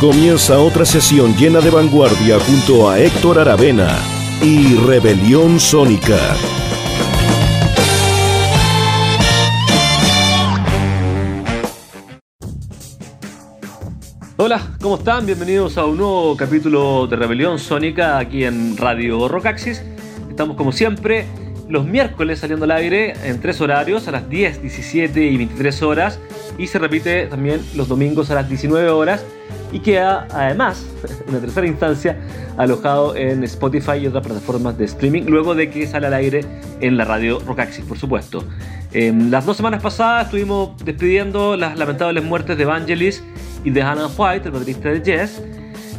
Comienza otra sesión llena de vanguardia junto a Héctor Aravena y Rebelión Sónica. Hola, ¿cómo están? Bienvenidos a un nuevo capítulo de Rebelión Sónica aquí en Radio Rockaxis. Estamos como siempre los miércoles saliendo al aire en tres horarios, a las 10, 17 y 23 horas. Y se repite también los domingos a las 19 horas. Y queda además, en una tercera instancia, alojado en Spotify y otras plataformas de streaming, luego de que sale al aire en la radio Rockaxis, por supuesto. Las dos semanas pasadas estuvimos despidiendo las lamentables muertes de Evangelis y de Hannah White, el baterista de Jazz,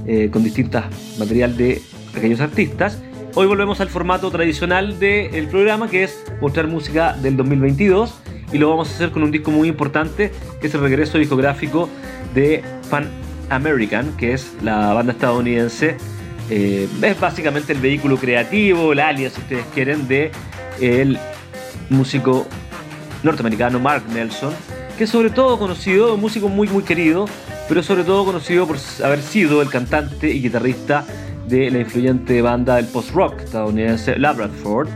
eh, con distintas material de aquellos artistas. Hoy volvemos al formato tradicional del programa, que es mostrar música del 2022, y lo vamos a hacer con un disco muy importante, que es el regreso discográfico de Pan American, que es la banda estadounidense. Eh, es básicamente el vehículo creativo, el alias, si ustedes quieren, de el músico norteamericano Mark Nelson, que es sobre todo conocido, un músico muy muy querido, pero sobre todo conocido por haber sido el cantante y guitarrista de la influyente banda del post-rock estadounidense Labradford.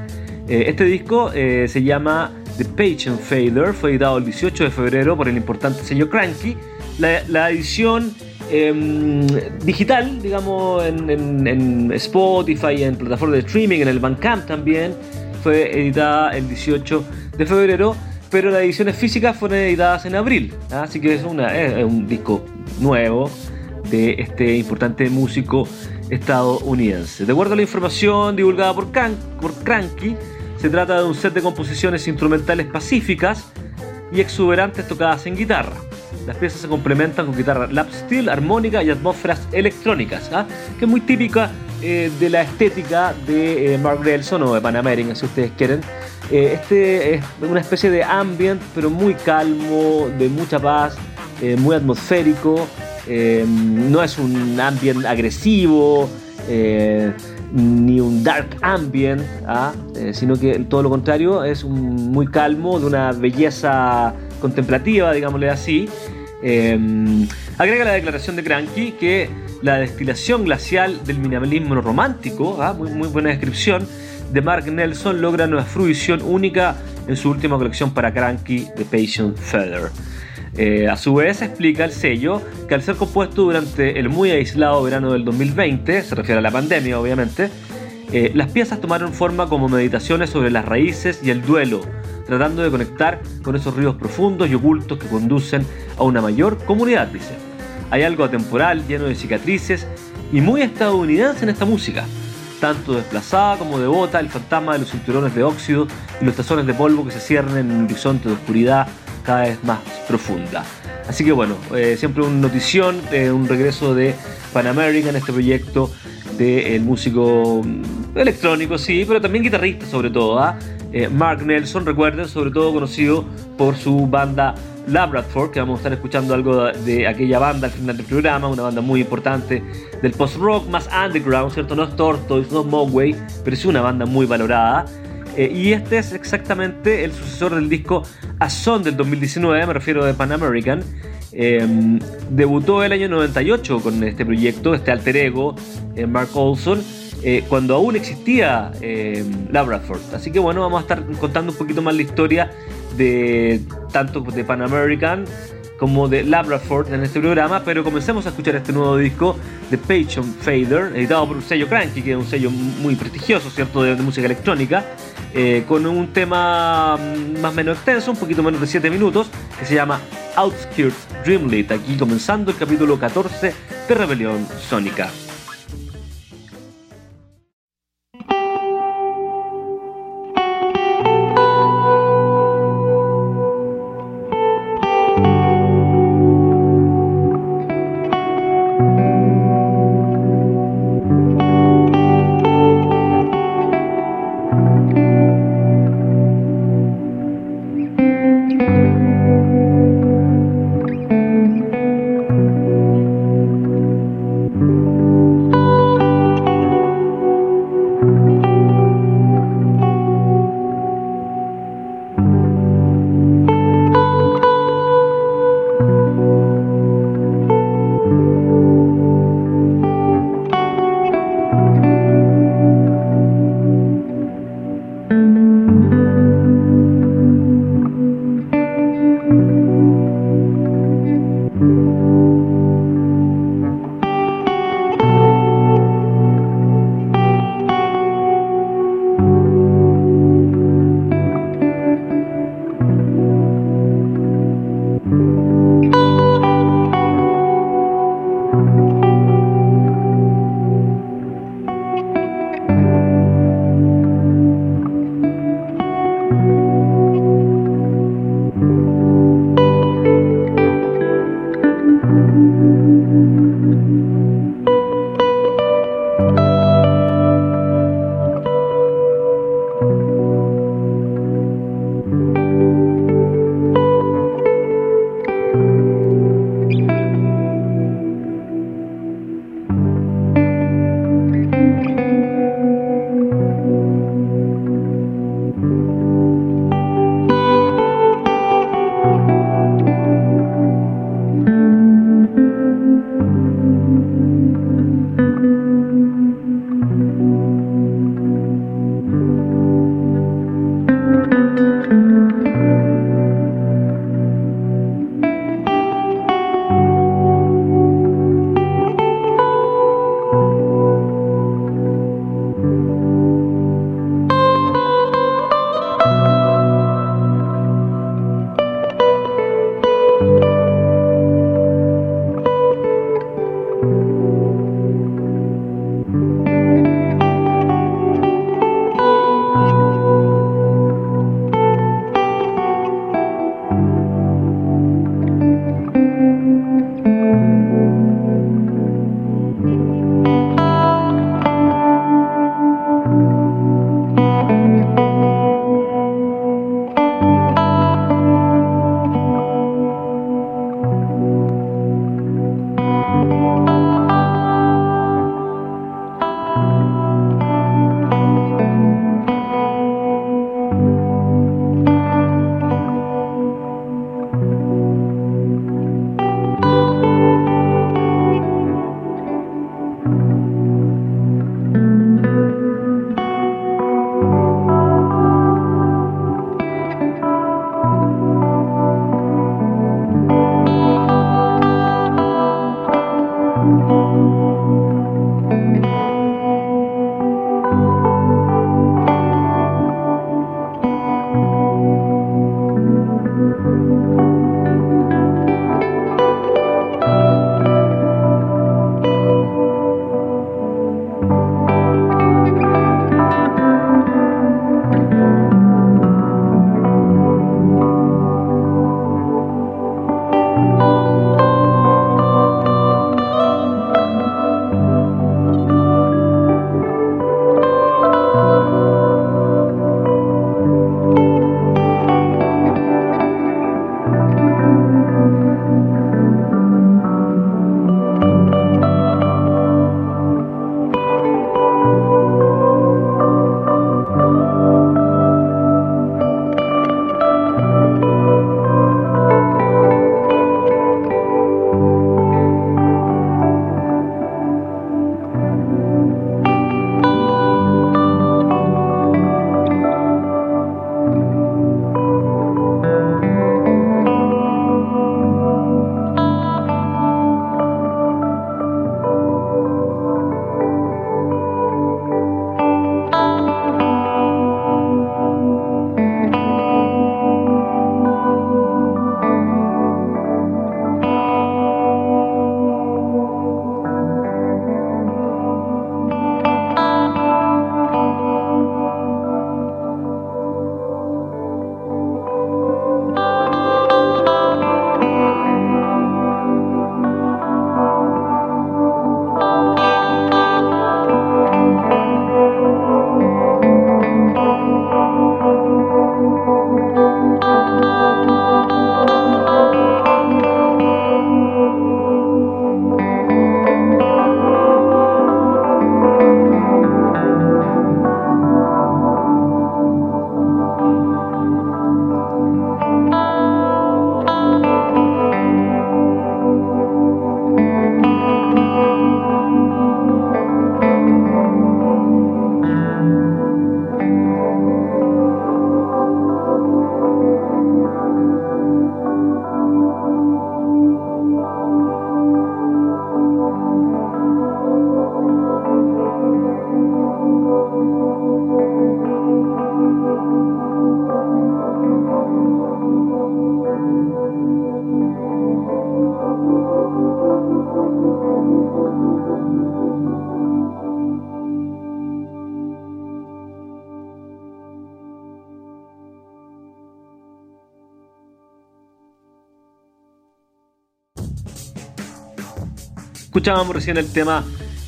Eh, este disco eh, se llama The Patient Failure, fue editado el 18 de febrero por el importante sello Cranky. La, edición em, digital, digamos, en, en, Spotify, en plataformas de streaming, en el Bandcamp también, fue editada el 18 de febrero pero las ediciones físicas fueron editadas en abril, ¿ah? así que es un disco nuevo de este importante músico estadounidense. De acuerdo a la información divulgada por, por Cranky, se trata de un set de composiciones instrumentales pacíficas y exuberantes tocadas en guitarra. Las piezas se complementan con guitarra lap steel, armónica y atmósferas electrónicas, ¿ah? que es muy típica eh, de la estética de eh, Mark Nelson o de Pan American, si ustedes quieren. Eh, este es una especie de ambient, pero muy calmo, de mucha paz, muy atmosférico. No es un ambient agresivo, ni un dark ambient, ¿ah? sino que todo lo contrario, es un, muy calmo, de una belleza contemplativa, digámosle así. agrega la declaración de Cranky que la destilación glacial del minimalismo romántico, ¿ah? muy, muy buena descripción, de Mark Nelson logra una fruición única en su última colección para Cranky, The Patient Feather. Eh, a su vez explica el sello que al ser compuesto durante el muy aislado verano del 2020, se refiere a la pandemia obviamente, eh, las piezas tomaron forma como meditaciones sobre las raíces y el duelo, tratando de conectar con esos ríos profundos y ocultos que conducen a una mayor comunidad, dice. Hay algo atemporal, lleno de cicatrices y muy estadounidense en esta música. Tanto desplazada como devota, el fantasma de los cinturones de óxido y los tazones de polvo que se ciernen en un horizonte de oscuridad cada vez más profunda. Así que bueno, eh, siempre una notición, eh, un regreso de Pan American, este proyecto del músico mm, electrónico, sí, pero también guitarrista sobre todo. ¿ah? Eh, Mark Nelson, recuerden, sobre todo conocido por su banda Labradford, que vamos a estar escuchando algo de aquella banda al final del programa, una banda muy importante del post-rock más underground, ¿cierto? No es Tortoise, no es Mogwai, pero es una banda muy valorada. Eh, y este es exactamente el sucesor del disco A Son del 2019, me refiero de Pan American. Em, debutó el año 98 con este proyecto, este alter ego, eh, Mark Olson, eh, cuando aún existía em, Labradford. Así que bueno, vamos a estar contando un poquito más la historia de tanto de Pan American como de Labradford en este programa, pero comencemos a escuchar este nuevo disco de Patient Fader, editado por un sello Cranky, que es un sello muy prestigioso, ¿cierto?, de, música electrónica, eh, con un tema más o menos extenso, un poquito menos de 7 minutos, que se llama Outskirts Dreamlit, aquí comenzando el capítulo 14 de Rebelión Sónica. Escuchábamos recién el tema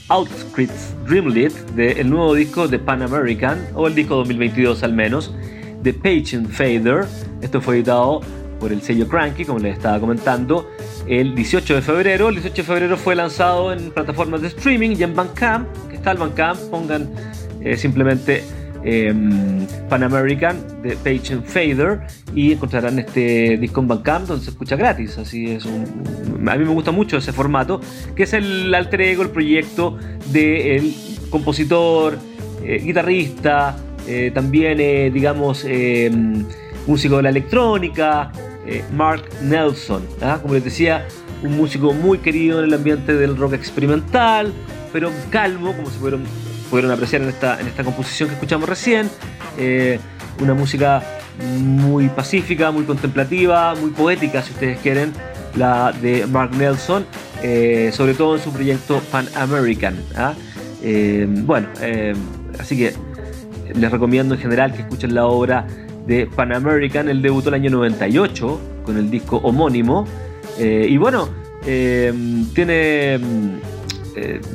Outskirts Dreamlit del nuevo disco de Pan American, o el disco 2022 al menos, de Patient Fader. Esto fue editado por el sello Cranky, como les estaba comentando, el 18 de febrero. El 18 de febrero fue lanzado en plataformas de streaming y en Bandcamp, que está el Bandcamp, pongan eh, simplemente Em, Pan American de Page and Fader y encontrarán este disco en Bandcamp donde se escucha gratis. Así es a mí me gusta mucho ese formato, que es el alter ego, el proyecto del compositor, eh, guitarrista, eh, también, eh, digamos, em, músico de la electrónica, Mark Nelson. ¿ah? Como les decía, un músico muy querido en el ambiente del rock experimental, pero calmo, como se fueron pudieron apreciar en esta, en esta composición que escuchamos recién. Eh, una música muy pacífica, muy contemplativa, muy poética, si ustedes quieren, la de Mark Nelson, eh, sobre todo en su proyecto Pan American. ¿ah? Eh, bueno, así que les recomiendo en general que escuchen la obra de Pan American. Él debutó el año 98 con el disco homónimo. y bueno, tiene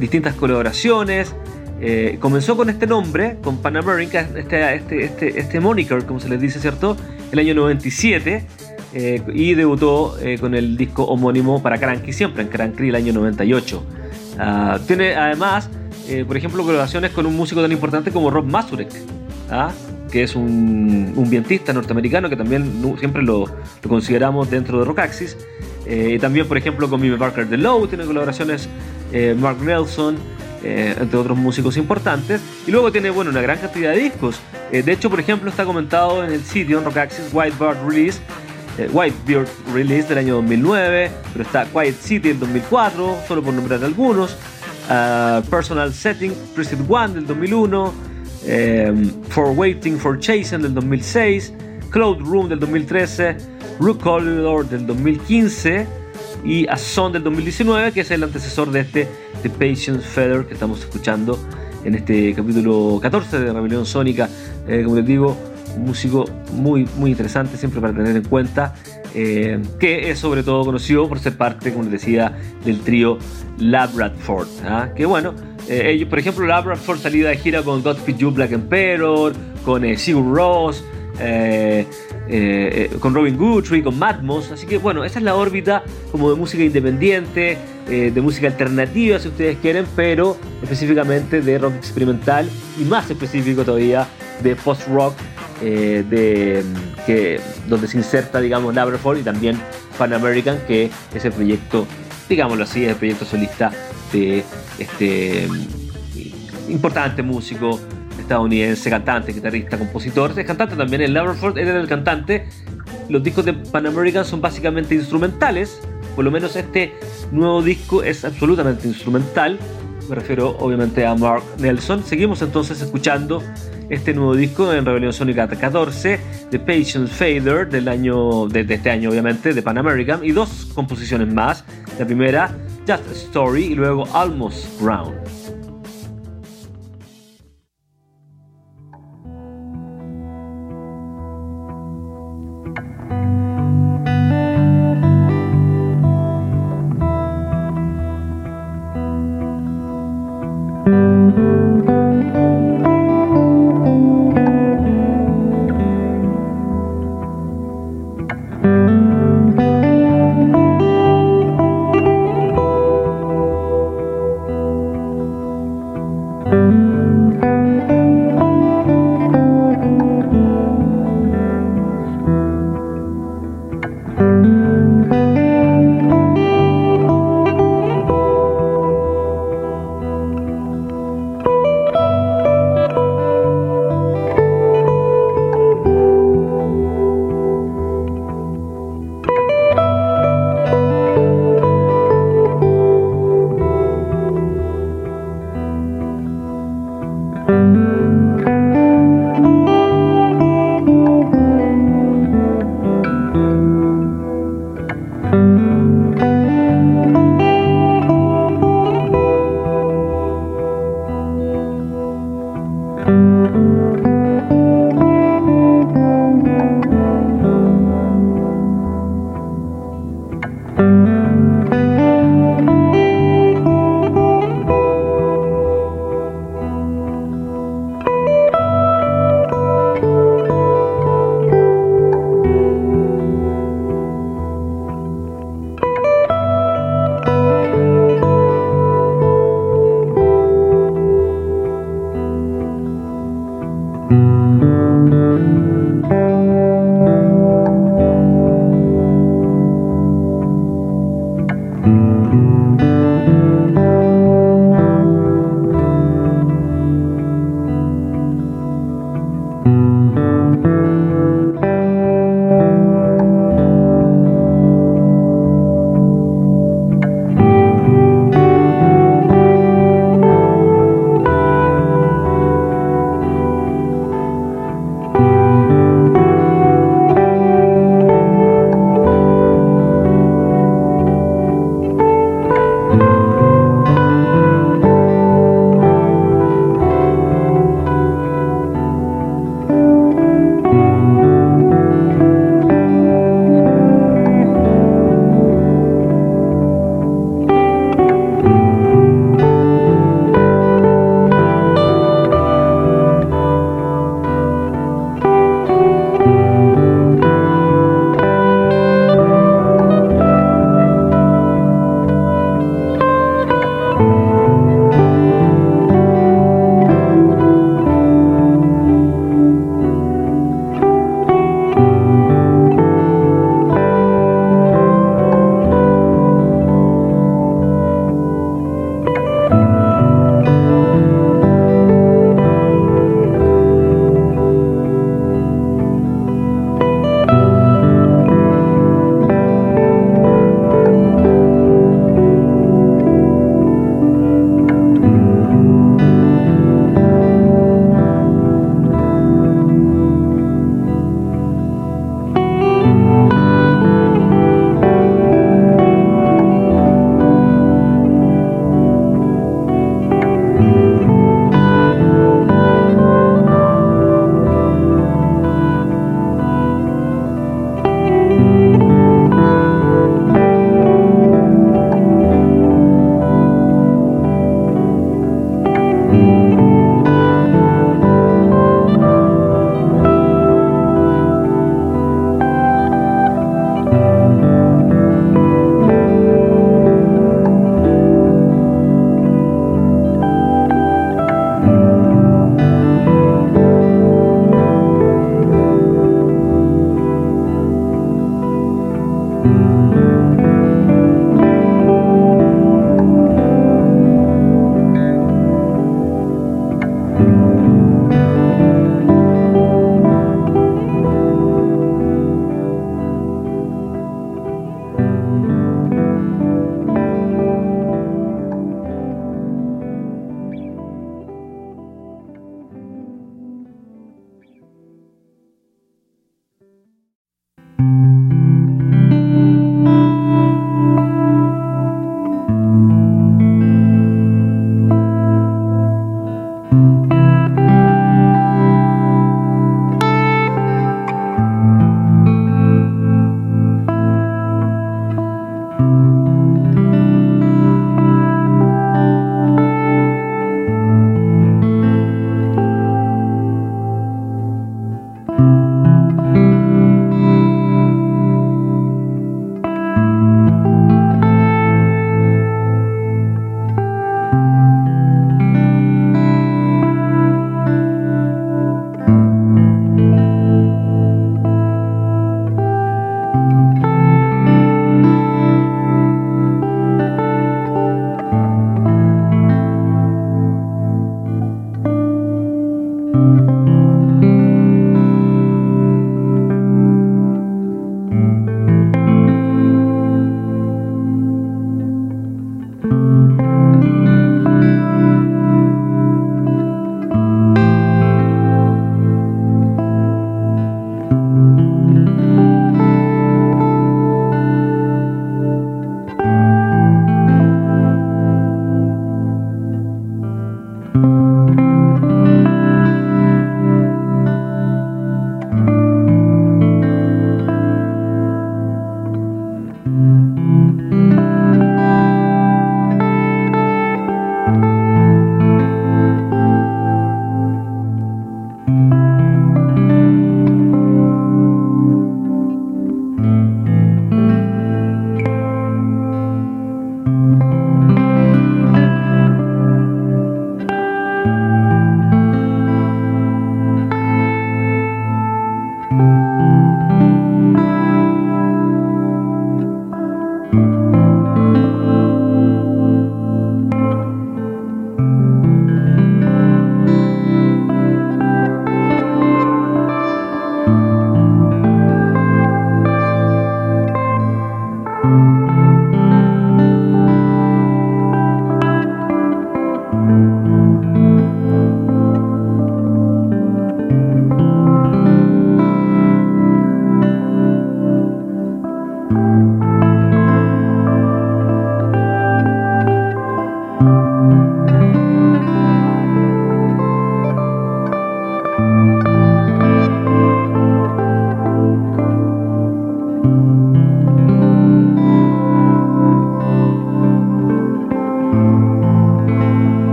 distintas colaboraciones. Eh, comenzó con este nombre, con Pan American, este, este, este, este moniker, como se les dice, ¿cierto? El año 97 eh, y debutó eh, con el disco homónimo para Cranky, siempre en Cranky el año 98. Ah, tiene además, por ejemplo, colaboraciones con un músico tan importante como Rob Mazurek, ¿ah? que es un, un, vientista norteamericano que también siempre lo, lo consideramos dentro de Rockaxis. y también, por ejemplo, con Mimi Barker de Low, tiene colaboraciones Mark Nelson. Eh, entre otros músicos importantes. Y luego tiene, bueno, una gran cantidad de discos. Eh, de hecho, por ejemplo, está comentado en el sitio en Rock Access Whitebird Release, eh, Whitebeard Release del año 2009, pero está Quiet City del 2004, solo por nombrar algunos. Ah, Personal Setting, Preset One del 2001, For Waiting for Chasing del 2006, Cloud Room del 2013, Rook Corridor del 2015 y A Son del 2019, que es el antecesor de este The Patience Feather que estamos escuchando en este capítulo 14 de Rebelión Sónica. Eh, como les digo, un músico muy, muy interesante, siempre para tener en cuenta, eh, que es sobre todo conocido por ser parte, como les decía, del trío Labradford. ¿ah? Que bueno, eh, ellos, por ejemplo, Labradford salida de gira con You Black Emperor, con Sigur Ross. Con Robin Guthrie, con Matmos, así que bueno, esa es la órbita como de música independiente, de música alternativa si ustedes quieren, pero específicamente de rock experimental y más específico todavía de post-rock eh, de, que, donde se inserta, digamos, Labraford y también Pan American, que es el proyecto, digámoslo así, es el proyecto solista de este mm, importante músico estadounidense, cantante, guitarrista, compositor. Es cantante también, el Labraford era el cantante. Los discos de Pan American son básicamente instrumentales, por lo menos este nuevo disco es absolutamente instrumental. Me refiero obviamente a Mark Nelson. Seguimos entonces escuchando este nuevo disco en Rebelión Sónica 14, The Patience Fader, del año, de, de, este año obviamente, de Pan American, y dos composiciones más. La primera, Just Story, y luego Almost Ground.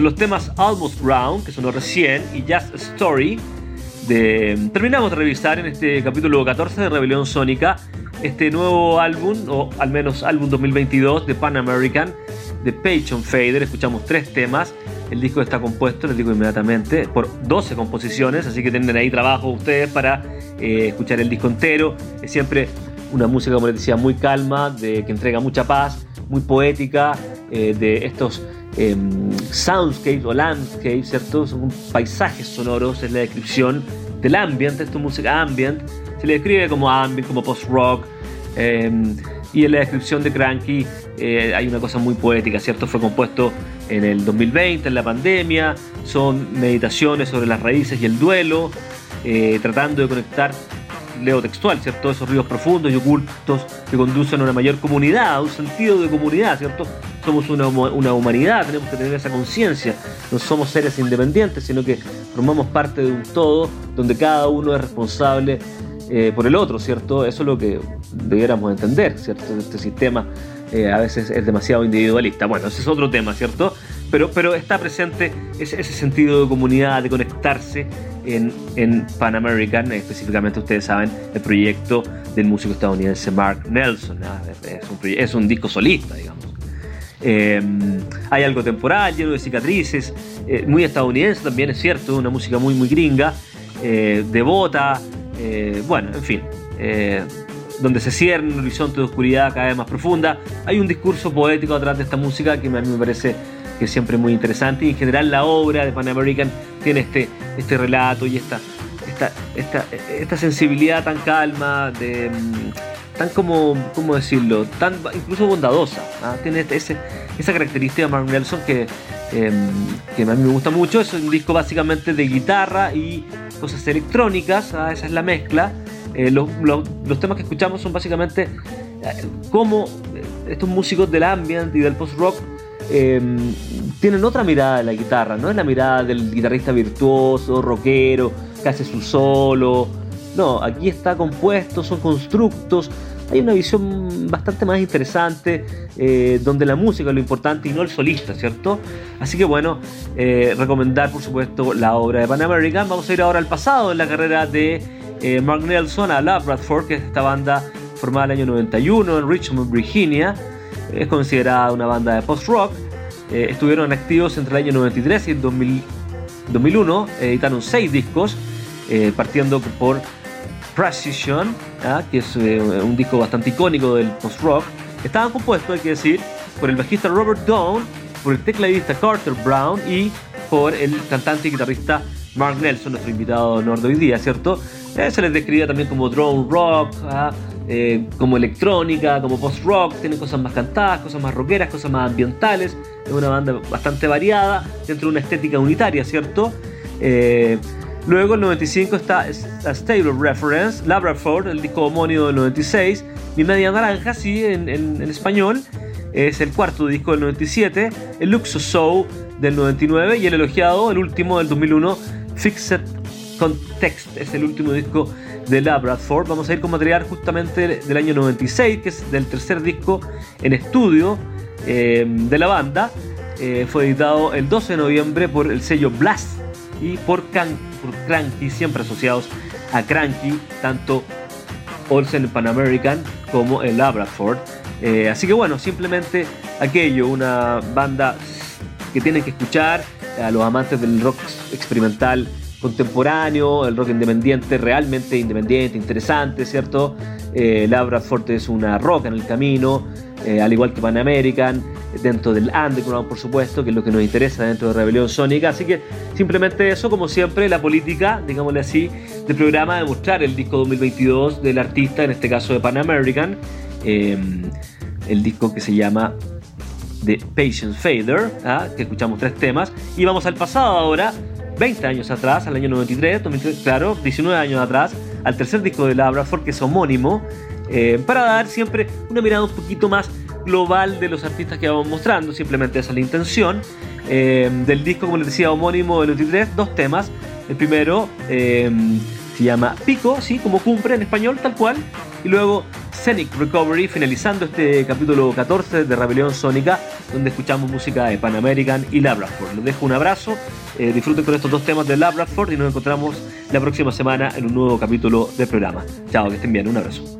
Los temas Almost Ground, que sonó recién, y Just Story. Terminamos de revisar en este capítulo 14 de Rebelión Sónica este nuevo álbum, o al menos álbum 2022 de Pan American, de Page on Fader. Escuchamos tres temas. El disco está compuesto, les digo inmediatamente, por 12 composiciones, así que tienen ahí trabajo ustedes para eh, escuchar el disco entero. Es siempre una música, como les decía, muy calma, de, que entrega mucha paz, muy poética, eh, de estos em, soundscapes o landscapes, ¿cierto? Son paisajes sonoros, es la descripción del ambient, esto es música ambient, se le describe como ambient, como post-rock, em, y en la descripción de Cranky eh, hay una cosa muy poética, ¿cierto? Fue compuesto en el 2020, en la pandemia, son meditaciones sobre las raíces y el duelo, eh, tratando de conectar leo textual, ¿cierto? Esos ríos profundos y ocultos que conducen a una mayor comunidad, a un sentido de comunidad, ¿cierto? Somos una, humanidad, tenemos que tener esa conciencia, no somos seres independientes, sino que formamos parte de un todo donde cada uno es responsable eh, por el otro, ¿cierto? Eso es lo que debiéramos entender, ¿cierto? Este sistema eh, a veces es demasiado individualista. Bueno, ese es otro tema, ¿cierto? Pero, pero está presente ese, sentido de comunidad, de conectarse en, en, Pan American, específicamente ustedes saben el proyecto del músico estadounidense Mark Nelson. Es, un, disco solista, digamos. Eh, hay algo temporal, lleno de cicatrices, eh, muy estadounidense también, es cierto, una música muy, muy gringa, eh, devota, bueno, en fin donde se cierra un horizonte de oscuridad cada vez más profunda. Hay un discurso poético atrás de esta música que a mí me parece que es siempre muy interesante y en general la obra de Pan American tiene este, este relato y esta, esta, esta, esta sensibilidad tan calma, de, mm, tan como, ¿cómo decirlo? Tan incluso bondadosa. ¿ah? Tiene ese, esa característica de Mark Nelson que, em, que a mí me gusta mucho. Es un disco básicamente de guitarra y cosas electrónicas, ¿ah? esa es la mezcla. Eh, los, temas que escuchamos son básicamente eh, cómo eh, estos músicos del ambient y del post-rock em, tienen otra mirada de la guitarra, no es la mirada del guitarrista virtuoso, rockero, que hace su solo. No, aquí está compuesto, son constructos. Hay una visión bastante más interesante donde la música es lo importante y no el solista, ¿cierto? Así que bueno, recomendar por supuesto la obra de Pan American. Vamos a ir ahora al pasado en la carrera de eh, Mark Nelson a La Bradford, que es esta banda formada en el año 91 en Richmond, Virginia. Es considerada una banda de post-rock. Eh, estuvieron activos entre el año 93 y el 2001. Editaron seis discos, eh, partiendo por Precision, ¿ah? que es un disco bastante icónico del post-rock. Estaban compuestos, hay que decir, por el bajista Robert Dawn, por el tecladista Carter Brown y por el cantante y guitarrista Mark Nelson, nuestro invitado de honor de hoy día, ¿cierto? Eh, se les describía también como drone rock, ¿ah? eh, como electrónica, como post-rock, tienen cosas más cantadas, cosas más rockeras, cosas más ambientales, es una banda bastante variada, dentro de una estética unitaria, ¿cierto? Eh, luego el 95 está A Stable Reference, Labrador, el disco homónimo del 96, Mi Media Naranja, sí, en, español, es el cuarto disco del 97, el Luxus Show del 99 y el elogiado, el último del 2001, Fixed Context, es el último disco de la Bradford. Vamos a ir con material justamente del año 96, que es del tercer disco en estudio eh, de la banda. Eh, fue editado el 12 de noviembre por el sello Blast y por, por Cranky, siempre asociados a Cranky, tanto Olsen Pan American como el Bradford. Eh, así que bueno, simplemente aquello, una banda que tienen que escuchar a los amantes del rock experimental contemporáneo, el rock independiente realmente independiente, interesante, ¿cierto? Eh, Labra es una roca en el camino, eh, al igual que Pan American, dentro del underground, por supuesto, que es lo que nos interesa dentro de Rebelión Sónica. Así que simplemente eso, como siempre, la política, digámosle así, del programa de mostrar el disco 2022 del artista, en este caso de Pan American, em, el disco que se llama The Patience Fader, ¿ah? que escuchamos tres temas, y vamos al pasado ahora 20 años atrás, al año 93, claro, 19 años atrás, al tercer disco de la Bradford, que es homónimo, eh, para dar siempre una mirada un poquito más global de los artistas que vamos mostrando, simplemente esa es la intención. Eh, del disco, como les decía, homónimo del 93, dos temas. El primero eh, se llama Pico, ¿sí? como cumple en español, tal cual. Y luego Scenic Recovery, finalizando este capítulo 14 de Rebelión Sónica, donde escuchamos música de Pan American y Labrador. Les dejo un abrazo, eh, disfruten con estos dos temas de Labrador y nos encontramos la próxima semana en un nuevo capítulo del programa. Chao, que estén bien, un abrazo.